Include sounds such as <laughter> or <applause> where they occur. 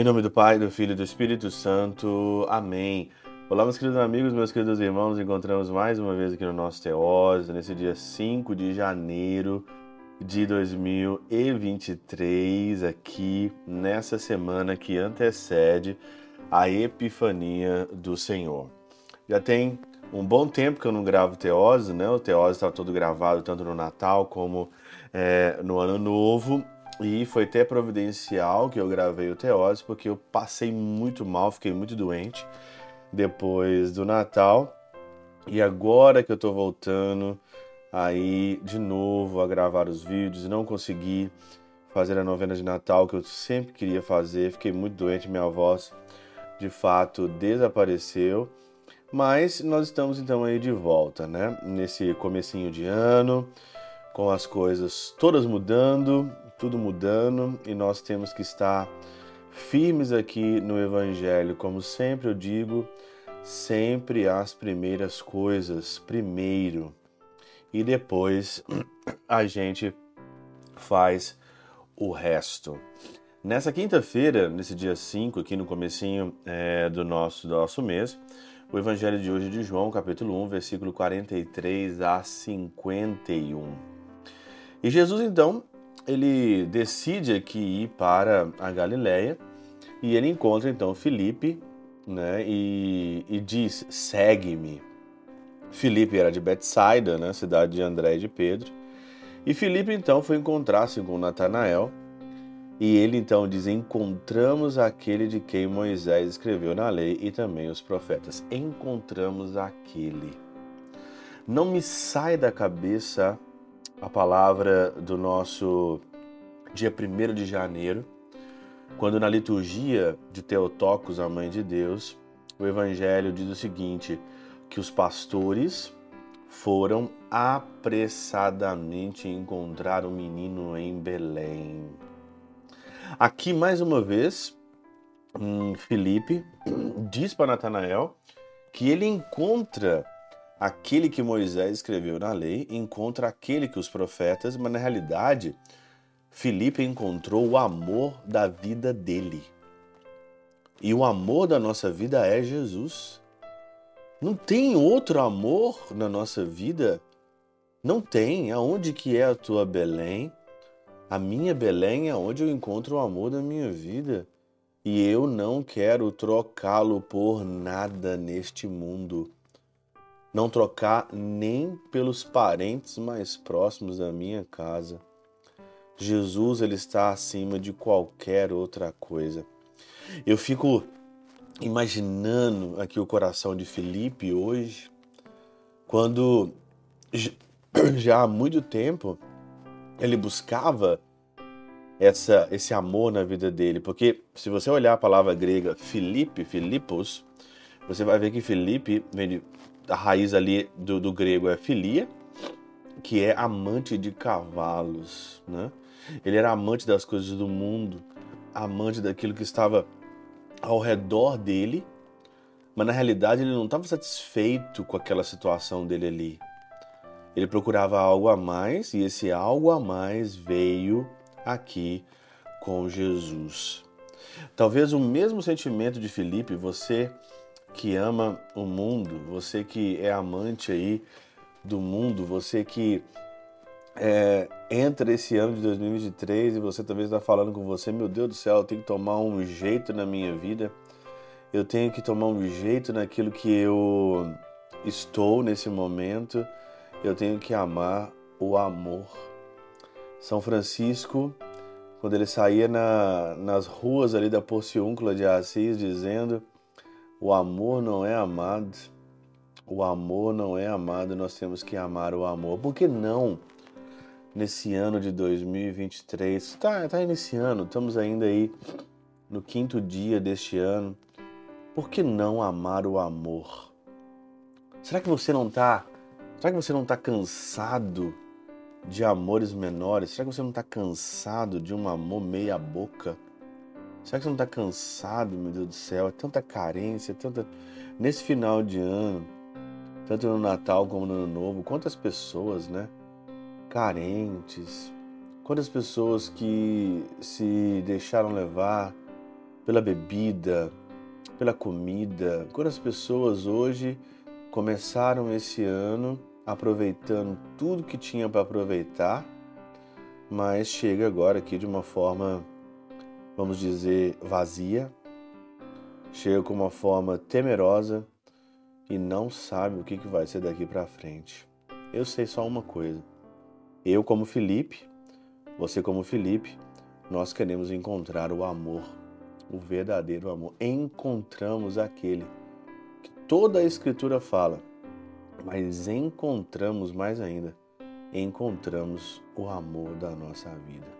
Em nome do Pai, do Filho e do Espírito Santo. Amém. Olá, meus queridos amigos, meus queridos irmãos. Nos encontramos mais uma vez aqui no nosso Teóse, nesse dia 5 de janeiro de 2023, aqui nessa semana que antecede a Epifania do Senhor. Já tem um bom tempo que eu não gravo Teose, né? O Teose está todo gravado tanto no Natal como é, no Ano Novo. E foi até providencial que eu gravei o Teose, porque eu passei muito mal, fiquei muito doente depois do Natal. E agora que eu tô voltando aí de novo a gravar os vídeos, não consegui fazer a novena de Natal que eu sempre queria fazer, fiquei muito doente, minha voz de fato desapareceu. Mas nós estamos então aí de volta, né? Nesse comecinho de ano, com as coisas todas mudando, tudo mudando e nós temos que estar firmes aqui no Evangelho. Como sempre eu digo, sempre as primeiras coisas primeiro e depois <clears throat> a gente faz o resto. Nessa quinta-feira, nesse dia 5, aqui no comecinho é, do, nosso, do nosso mês, o Evangelho de hoje é de João, capítulo 1, versículo 43 a 51. E Jesus, então, ele decide aqui ir para a Galileia e ele encontra então Felipe, né, e, e diz: segue-me. Felipe era de Betsaida, né, cidade de André e de Pedro. E Felipe então foi encontrar-se com Natanael e ele então diz: Encontramos aquele de quem Moisés escreveu na lei e também os profetas. Encontramos aquele. Não me sai da cabeça a palavra do nosso dia 1 de janeiro, quando na liturgia de Teotocos, a mãe de Deus, o evangelho diz o seguinte: que os pastores foram apressadamente encontrar o menino em Belém. Aqui mais uma vez, Felipe diz para Natanael que ele encontra aquele que Moisés escreveu na lei, encontra aquele que os profetas, mas na realidade, Filipe encontrou o amor da vida dele. E o amor da nossa vida é Jesus. Não tem outro amor na nossa vida? Não tem. Aonde que é a tua Belém? A minha Belém é onde eu encontro o amor da minha vida. E eu não quero trocá-lo por nada neste mundo não trocar nem pelos parentes mais próximos da minha casa. Jesus ele está acima de qualquer outra coisa. Eu fico imaginando aqui o coração de Felipe hoje, quando <coughs> já há muito tempo ele buscava essa, esse amor na vida dele, porque se você olhar a palavra grega Filipe, Filipos, você vai ver que Felipe vem de a raiz ali do, do grego é filia, que é amante de cavalos, né? Ele era amante das coisas do mundo, amante daquilo que estava ao redor dele, mas na realidade ele não estava satisfeito com aquela situação dele ali. Ele procurava algo a mais e esse algo a mais veio aqui com Jesus. Talvez o mesmo sentimento de Felipe você que ama o mundo, você que é amante aí do mundo, você que é, entra esse ano de 2023 e você talvez está falando com você, meu Deus do céu, eu tenho que tomar um jeito na minha vida, eu tenho que tomar um jeito naquilo que eu estou nesse momento, eu tenho que amar o amor. São Francisco, quando ele saía na, nas ruas ali da Porciúncula de Assis, dizendo o amor não é amado. O amor não é amado, nós temos que amar o amor. Por que não? Nesse ano de 2023, está tá iniciando, estamos ainda aí no quinto dia deste ano. Por que não amar o amor? Será que você não está? Será que você não está cansado de amores menores? Será que você não está cansado de um amor meia boca? Será que você não está cansado, meu Deus do céu? É tanta carência, tanta. Nesse final de ano, tanto no Natal como no Ano Novo, quantas pessoas, né? Carentes, quantas pessoas que se deixaram levar pela bebida, pela comida. Quantas pessoas hoje começaram esse ano aproveitando tudo que tinha para aproveitar, mas chega agora aqui de uma forma, vamos dizer, vazia, chega com uma forma temerosa e não sabe o que vai ser daqui para frente. Eu sei só uma coisa. Eu, como Felipe, você, como Felipe, nós queremos encontrar o amor, o verdadeiro amor. Encontramos aquele que toda a Escritura fala, mas encontramos mais ainda, encontramos o amor da nossa vida.